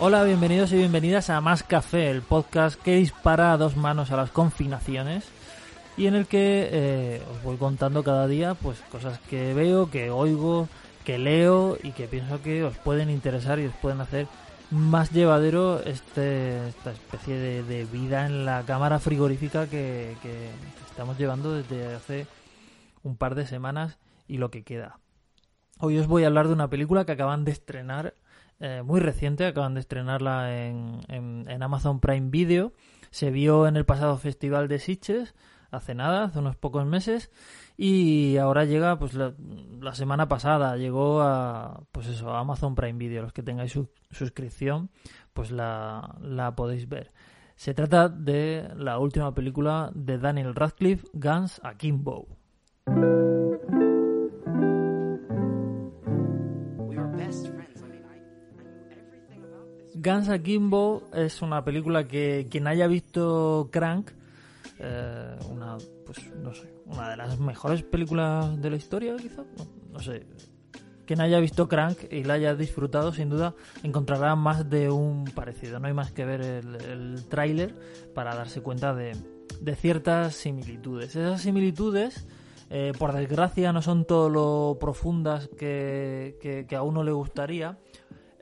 Hola, bienvenidos y bienvenidas a Más Café, el podcast que dispara a dos manos a las confinaciones y en el que eh, os voy contando cada día pues cosas que veo, que oigo, que leo y que pienso que os pueden interesar y os pueden hacer más llevadero este, esta especie de, vida en la cámara frigorífica que, estamos llevando desde hace un par de semanas y lo que queda. Hoy os voy a hablar de una película que acaban de estrenar eh, muy reciente, acaban de estrenarla en, en, Amazon Prime Video. Se vio en el pasado Festival de Sitges, hace nada, hace unos pocos meses, y ahora llega, pues la, semana pasada llegó a, pues eso, a Amazon Prime Video. Los que tengáis su, suscripción, pues la, la podéis ver. Se trata de la última película de Daniel Radcliffe, Guns Akimbo. Guns Akimbo es una película que quien haya visto Crank, eh, una, pues, no sé, una de las mejores películas de la historia, quizá, no, sé. Quien haya visto Crank y la haya disfrutado, sin duda encontrará más de un parecido. No hay más que ver el, el tráiler para darse cuenta de, de, ciertas similitudes. Esas similitudes, eh, por desgracia, no son todo lo profundas que, que, a uno le gustaría,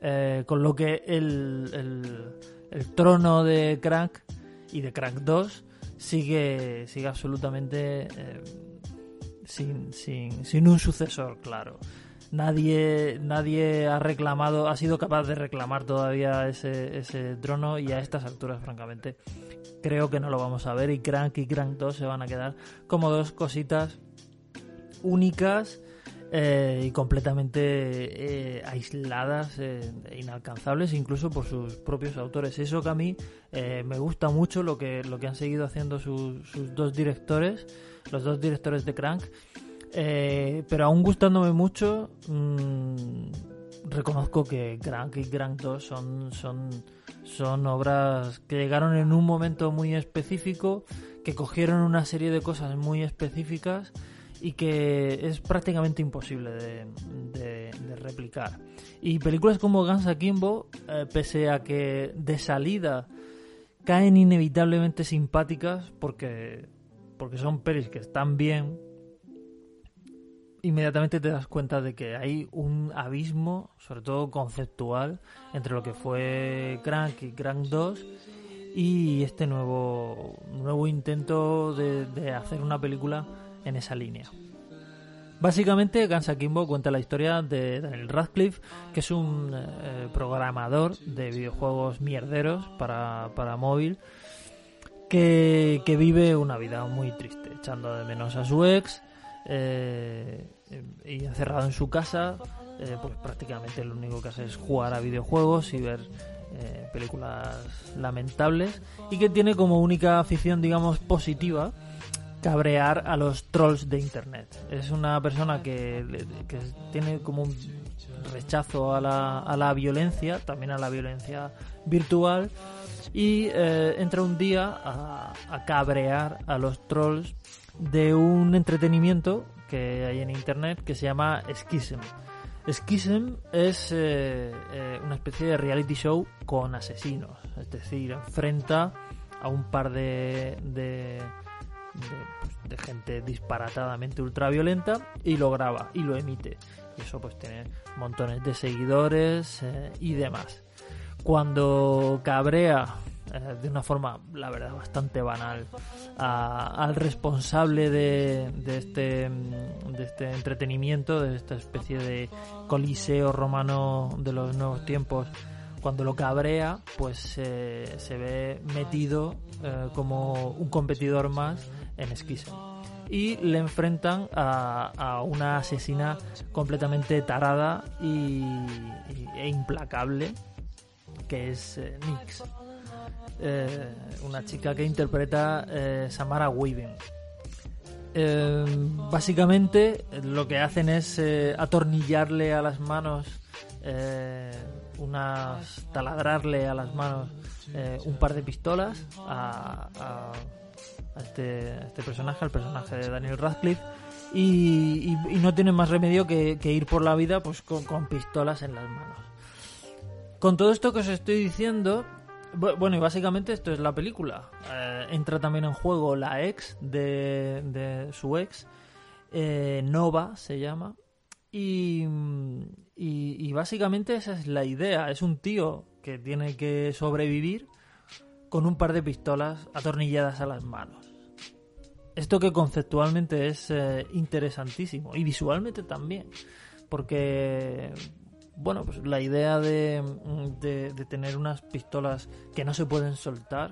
eh, con lo que el, el, trono de Crank y de Crank 2 sigue, sigue absolutamente eh, sin, sin, sin, un sucesor, claro. Nadie, nadie ha reclamado, ha sido capaz de reclamar todavía ese, ese trono y a estas alturas, francamente, creo que no lo vamos a ver y Crank y Crank 2 se van a quedar como dos cositas únicas eh, y completamente eh, aisladas, e inalcanzables incluso por sus propios autores. Eso que a mí me gusta mucho lo que, lo que han seguido haciendo sus, dos directores, los dos directores de Crank. pero aún gustándome mucho, mm, reconozco que Crank y Crank 2 son, son, son obras que llegaron en un momento muy específico, que cogieron una serie de cosas muy específicas y que es prácticamente imposible de, replicar. Y películas como Guns Akimbo, eh, pese a que de salida caen inevitablemente simpáticas porque, porque son pelis que están bien, inmediatamente te das cuenta de que hay un abismo, sobre todo conceptual, entre lo que fue Crank y Crank 2 y este nuevo, nuevo intento de, de hacer una película en esa línea. Básicamente, Guns cuenta la historia de Daniel Radcliffe, que es un eh, programador de videojuegos mierderos para, móvil, que, vive una vida muy triste, echando de menos a su ex eh, y encerrado en su casa, eh, pues prácticamente lo único que hace es jugar a videojuegos y ver películas lamentables, y que tiene como única afición, digamos, positiva, cabrear a los trolls de internet. Es una persona que, tiene como un rechazo a la, a la, violencia, también a la violencia virtual, y eh, entra un día a, cabrear a los trolls de un entretenimiento que hay en internet que se llama Schism. Schism es eh, eh, una especie de reality show con asesinos, es decir, enfrenta a un par de pues, de, gente disparatadamente ultraviolenta y lo graba y lo emite. Y eso pues tiene montones de seguidores eh, y demás. Cuando cabrea eh, de una forma, la verdad, bastante banal al responsable de, de, este, de este entretenimiento, de esta especie de coliseo romano de los nuevos tiempos, cuando lo cabrea, pues se ve metido eh, como un competidor más en Schism. Y le enfrentan a, una asesina completamente tarada y, e implacable, que es eh, Nix. Eh, una chica que interpreta eh, Samara Weaving. básicamente lo que hacen es atornillarle a las manos unas taladrarle a las manos un par de pistolas a, este, este personaje, el personaje de Daniel Radcliffe, y, no tiene más remedio que, ir por la vida pues con, pistolas en las manos. Con todo esto que os estoy diciendo, bueno, y básicamente esto es la película. Eh, entra también en juego la ex de, su ex, eh, Nova se llama, y, básicamente esa es la idea. Es un tío que tiene que sobrevivir con un par de pistolas atornilladas a las manos. Esto que conceptualmente es eh, interesantísimo y visualmente también, porque bueno, pues la idea de, de, tener unas pistolas que no se pueden soltar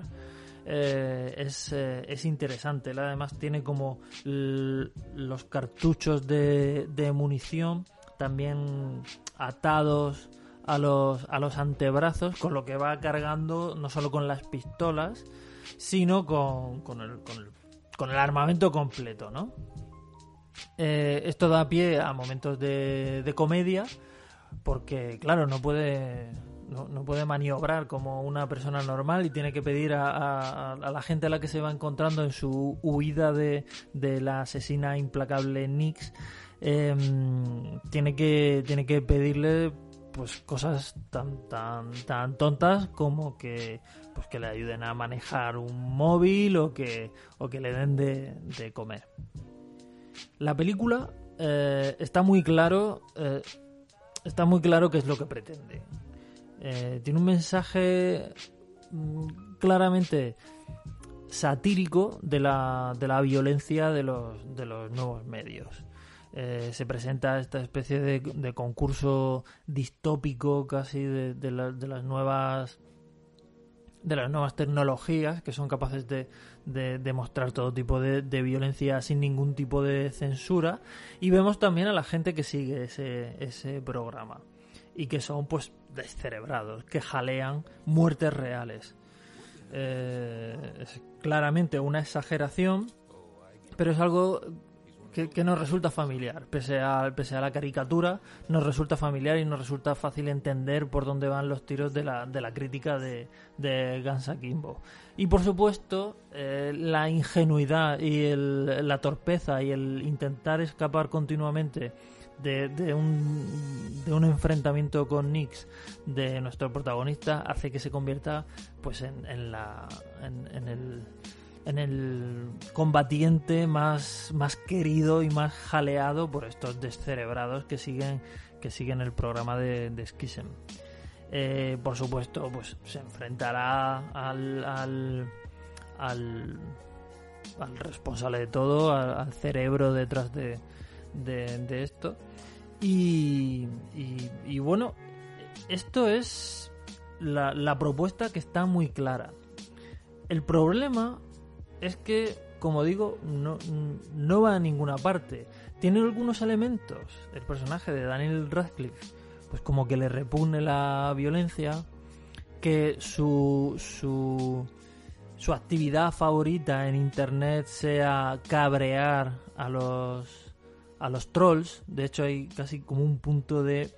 eh, es, eh, es, interesante. Además tiene como los cartuchos de, munición también atados a los, a los antebrazos, con lo que va cargando no solo con las pistolas, sino con, con, el, armamento completo, ¿no? Eh, esto da pie a momentos de, de comedia, porque, claro, no puede, no, puede maniobrar como una persona normal y tiene que pedir a, a, la gente a la que se va encontrando en su huida de, de la asesina implacable Nix. Em, tiene que tiene que pedirle pues cosas tan tan tan tontas como que pues que le ayuden a manejar un móvil o que o que le den de, comer. La película eh, está muy claro eh, está muy claro qué es lo que pretende. Eh, tiene un mensaje mm, claramente satírico de la, de la violencia de los, de los nuevos medios. Se presenta esta especie de, concurso distópico casi de, las nuevas de las nuevas tecnologías que son capaces de, demostrar todo tipo de, violencia sin ningún tipo de censura y vemos también a la gente que sigue ese, ese programa y que son pues descerebrados, que jalean muertes reales. Eh, es claramente una exageración, pero es algo que, nos resulta familiar. Pese a, pese a la caricatura, nos resulta familiar y nos resulta fácil entender por dónde van los tiros de la, de la crítica de, de Gansa. Y por supuesto, eh, la ingenuidad y el, la torpeza y el intentar escapar continuamente de, de, un, de un enfrentamiento con Nix de nuestro protagonista hace que se convierta pues en, en la en el en el combatiente más, más querido y más jaleado por estos descerebrados que siguen, que siguen el programa de, de. Eh, por supuesto, pues se enfrentará al, al, al, responsable de todo, al, cerebro detrás de, de, esto. Y, bueno, esto es la propuesta que está muy clara. El problema es que, como digo, no, no va a ninguna parte. Tiene algunos elementos, el personaje de Daniel Radcliffe, pues como que le repugna la violencia, que su, su, su actividad favorita en internet sea cabrear a los, a los trolls. De hecho, hay casi como un punto de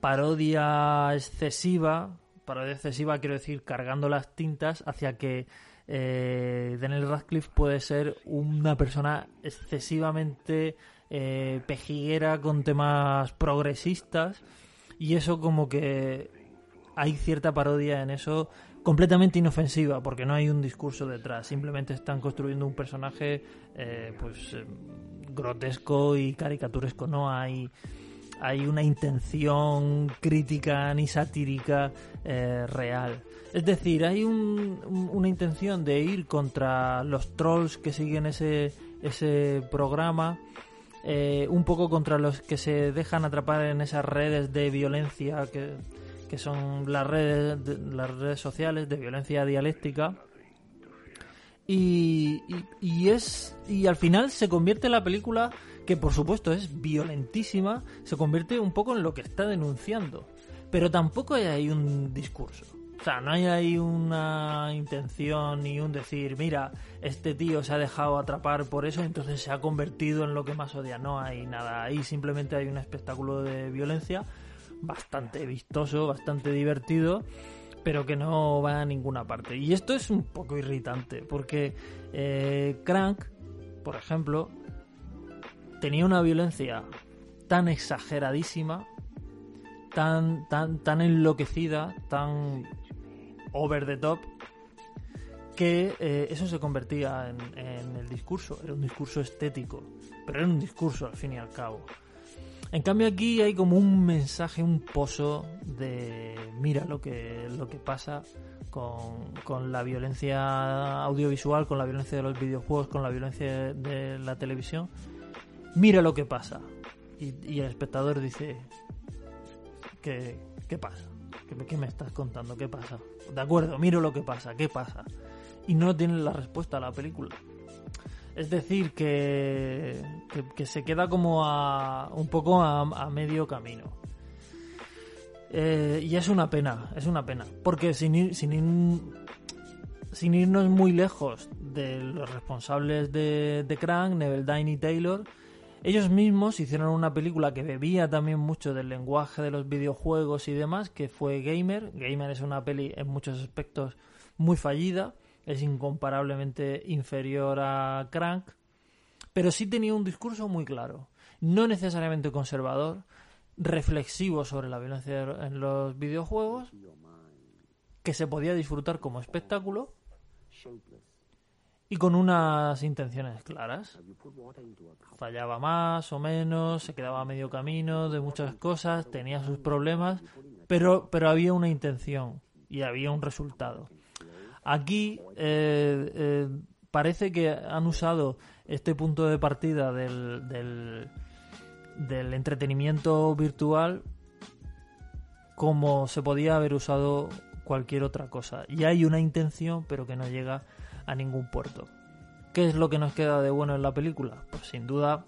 parodia excesiva. Parodia excesiva, quiero decir, cargando las tintas hacia que eh, Daniel Radcliffe puede ser una persona excesivamente eh, pejiguera con temas progresistas y eso como que hay cierta parodia en eso completamente inofensiva porque no hay un discurso detrás simplemente están construyendo un personaje eh, pues eh, grotesco y caricaturesco no hay hay una intención crítica ni satírica real es decir, hay una intención de ir contra los trolls que siguen ese, ese programa, eh, un poco contra los que se dejan atrapar en esas redes de violencia que, que son las redes, las redes sociales de violencia dialéctica. Y, y, es y al final se convierte la película que por supuesto es violentísima se convierte un poco en lo que está denunciando pero tampoco hay ahí un discurso o sea, no hay ahí una intención ni un decir, mira, este tío se ha dejado atrapar por eso, entonces se ha convertido en lo que más odia. No hay nada ahí, simplemente hay un espectáculo de violencia bastante vistoso, bastante divertido, pero que no va a ninguna parte. Y esto es un poco irritante, porque eh, Crank, por ejemplo, tenía una violencia tan exageradísima, tan, tan, tan enloquecida, tan over the top, que eh, eso se convertía en, el discurso. Era un discurso estético, pero era un discurso al fin y al cabo. En cambio aquí hay como un mensaje, un pozo de mira lo que, lo que pasa con, con la violencia audiovisual, con la violencia de los videojuegos, con la violencia de la televisión. Mira lo que pasa. Y, el espectador dice, ¿qué, qué pasa? ¿Qué, ¿Qué, me estás contando? ¿Qué pasa? De acuerdo, miro lo que pasa, ¿qué pasa? Y no tienen la respuesta a la película. Es decir, que, que, se queda como a, un poco a, a medio camino. Eh, y es una pena, es una pena. Porque sin, ir, sin, ir, sin irnos muy lejos de los responsables de, de Crank, Neville Dine y Taylor, ellos mismos hicieron una película que bebía también mucho del lenguaje de los videojuegos y demás, que fue Gamer. Gamer es una peli en muchos aspectos muy fallida es incomparablemente inferior a Crank, pero sí tenía un discurso muy claro, no necesariamente conservador, reflexivo sobre la violencia en los videojuegos, que se podía disfrutar como espectáculo y con unas intenciones claras. Fallaba más o menos, se quedaba a medio camino de muchas cosas, tenía sus problemas, pero, pero había una intención y había un resultado. Aquí eh, eh, parece que han usado este punto de partida del, del, del, entretenimiento virtual como se podía haber usado cualquier otra cosa. Y hay una intención, pero que no llega a ningún puerto. ¿Qué es lo que nos queda de bueno en la película? Pues sin duda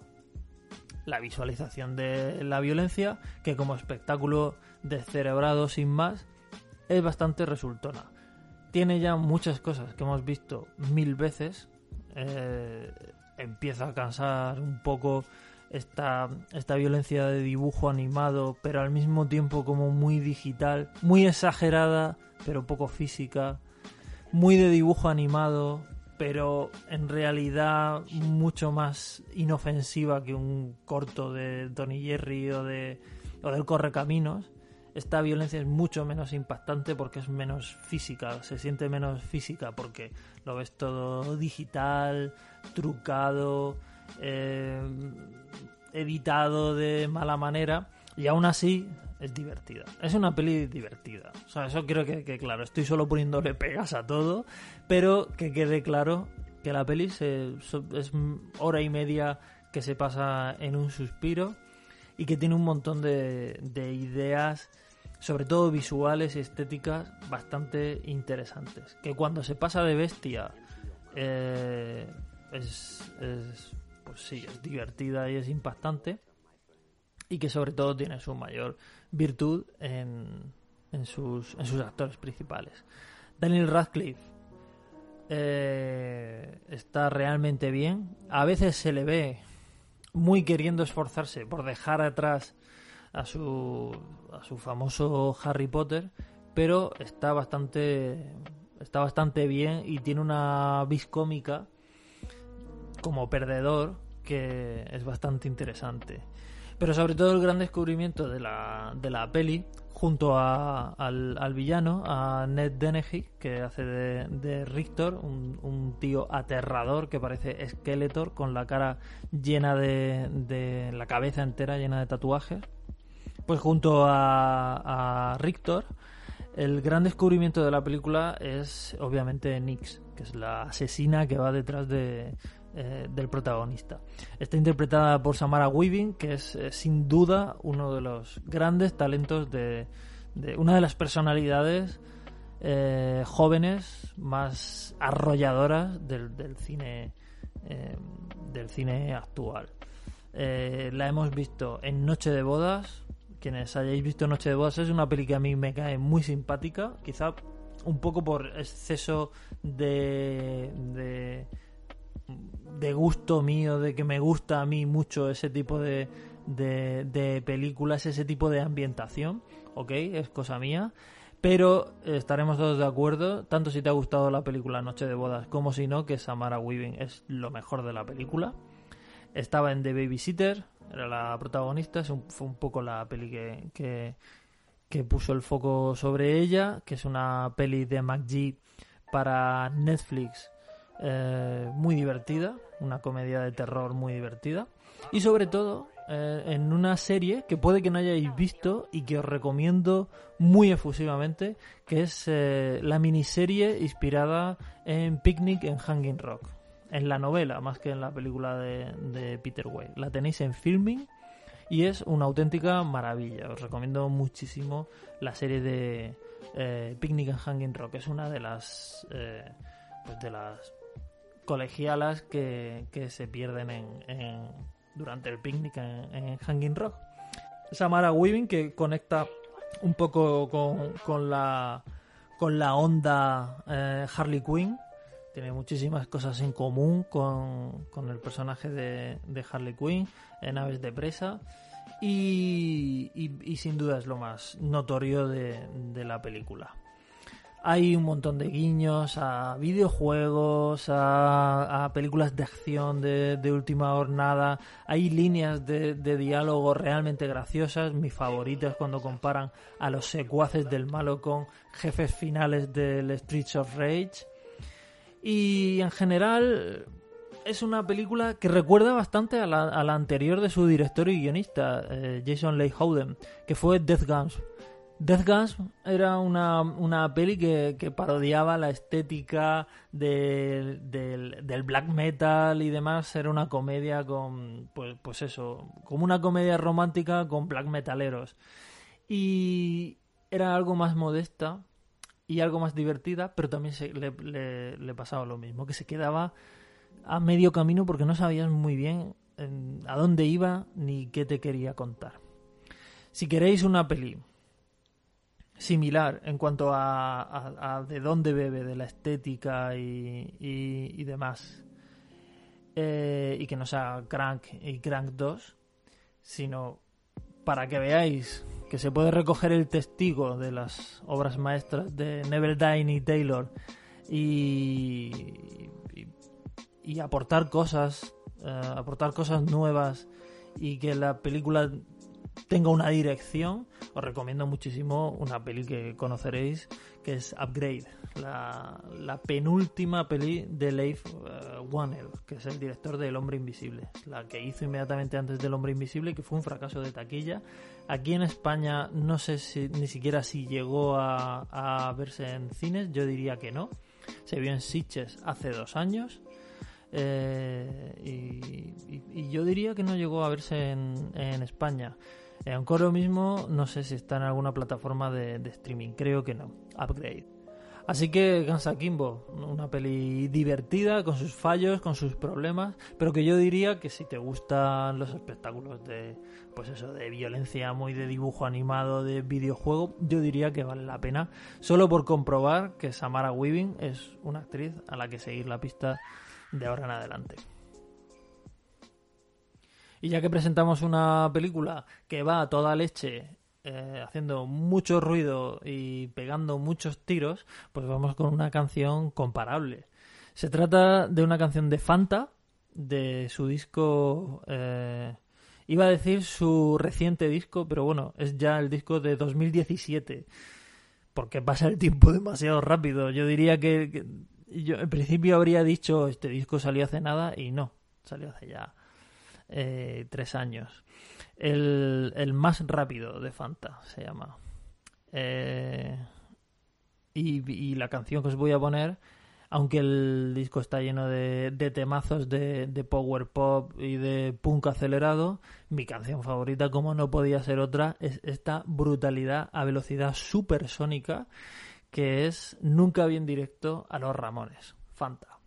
la visualización de la violencia, que como espectáculo descerebrado sin más, es bastante resultona tiene ya muchas cosas que hemos visto mil veces. Eh, empieza a cansar un poco esta, esta violencia de dibujo animado, pero al mismo tiempo como muy digital, muy exagerada, pero poco física, muy de dibujo animado, pero en realidad mucho más inofensiva que un corto de Tony Jerry o, de, o del Correcaminos. Esta violencia es mucho menos impactante porque es menos física, se siente menos física porque lo ves todo digital, trucado, eh, editado de mala manera y aún así es divertida. Es una peli divertida. O sea, eso que, que claro, estoy solo poniéndole pegas a todo, pero que quede claro que la peli se, es hora y media que se pasa en un suspiro y que tiene un montón de, de ideas sobre todo visuales y estéticas bastante interesantes. Que cuando se pasa de bestia eh, es, es, pues sí, es divertida y es impactante. Y que sobre todo tiene su mayor virtud en, en, sus, en sus actores principales. Daniel Radcliffe eh, está realmente bien. A veces se le ve muy queriendo esforzarse por dejar atrás a su, a su famoso Harry Potter, pero está bastante, está bastante bien y tiene una vis cómica como perdedor que es bastante interesante. Pero sobre todo el gran descubrimiento de la, de la peli, junto a, al, al, villano, a Ned Dennehy, que hace de, de Richter, un, un, tío aterrador que parece Skeletor, con la cara llena de, de la cabeza entera llena de tatuajes. Pues junto a, a Richter, el gran descubrimiento de la película es obviamente Nix, que es la asesina que va detrás de, eh, del protagonista. Está interpretada por Samara Weaving, que es eh, sin duda uno de los grandes talentos de, una de las personalidades eh, jóvenes más arrolladoras del, del cine del cine actual. La hemos visto en Noche de Bodas, quienes hayáis visto Noche de Bodas, es una peli que a mí me cae muy simpática, quizá un poco por exceso de, de, de gusto mío, de que me gusta a mí mucho ese tipo de, de, películas, ese tipo de ambientación, ok, es cosa mía, Pero estaremos todos de acuerdo, tanto si te ha gustado la película Noche de Bodas como si no, que Samara Weaving es lo mejor de la película. Estaba en The Babysitter, era la protagonista, fue un poco la peli que, que, puso el foco sobre ella, que es una peli de McGee para Netflix eh, muy divertida, una comedia de terror muy divertida. Y sobre todo, eh, en una serie que puede que no hayáis visto y que os recomiendo muy efusivamente, que es eh, la miniserie inspirada en Picnic en Hanging Rock, en la novela más que en la película de, Peter Way. La tenéis en filming y es una auténtica maravilla. Os recomiendo muchísimo la serie de Picnic en Hanging Rock. Es una de las pues de las colegialas que, se pierden en durante el picnic en, Hanging Rock. Samara Weaving que conecta un poco con, la con la onda eh, Harley Quinn. Tiene muchísimas cosas en común con, el personaje de, Harley Quinn en Aves de Presa. Y, sin duda es lo más notorio de la película. Hay un montón de guiños a videojuegos, a, películas de acción de, última jornada. Hay líneas de, diálogo realmente graciosas. Mi favorita es cuando comparan a los secuaces del malo con jefes finales del Streets of Rage. Y en general es una película que recuerda bastante a la, anterior de su director y guionista, eh, Jason Leigh Howden, que fue Death Guns Death Guns era una, una peli que, parodiaba la estética del, del, black metal y demás. Era una comedia con, pues, pues eso, como una comedia romántica con black metaleros. Y era algo más modesta y algo más divertida, pero también se, le, pasaba lo mismo, que se quedaba a medio camino porque no sabías muy bien a dónde iba ni qué te quería contar. Si queréis una peli similar en cuanto a, de dónde bebe, de la estética y, demás. Eh, y que no sea Crank y Crank 2, sino para que veáis que se puede recoger el testigo de las obras maestras de Neville Dine y Taylor y, y, aportar cosas, eh, aportar cosas nuevas y que la película tenga una dirección, os recomiendo muchísimo una peli que conoceréis, que es Upgrade, la, penúltima peli de Leif uh, que es el director de El Hombre Invisible, la que hizo inmediatamente antes del Hombre Invisible, que fue un fracaso de taquilla. Aquí en España no sé si ni siquiera si llegó a, verse en cines, yo diría que no. Se vio en Sitges hace dos años. Eh, y, yo diría que no llegó a verse en, en España. Aunque ahora mismo no sé si está en alguna plataforma de, streaming, creo que no. Upgrade. Así que Gansa Kimbo, una peli divertida, con sus fallos, con sus problemas, pero que yo diría que si te gustan los espectáculos de, pues eso, de violencia muy de dibujo animado, de videojuego, yo diría que vale la pena, solo por comprobar que Samara Weaving es una actriz a la que seguir la pista de ahora en adelante. Y ya que presentamos una película que va a toda leche eh, haciendo mucho ruido y pegando muchos tiros, pues vamos con una canción comparable. Se trata de una canción de Fanta, de su disco... Eh, iba a decir su reciente disco, pero bueno, es ya el disco de 2017. Porque pasa el tiempo demasiado rápido. Yo diría que, yo en principio habría dicho este disco salió hace nada y no, salió hace ya eh, tres años. El, más rápido de Fanta se llama. Eh, y, la canción que os voy a poner, aunque el disco está lleno de, temazos de, power pop y de punk acelerado, mi canción favorita, como no podía ser otra, es esta brutalidad a velocidad supersónica que es Nunca bien directo a los Ramones. Fanta.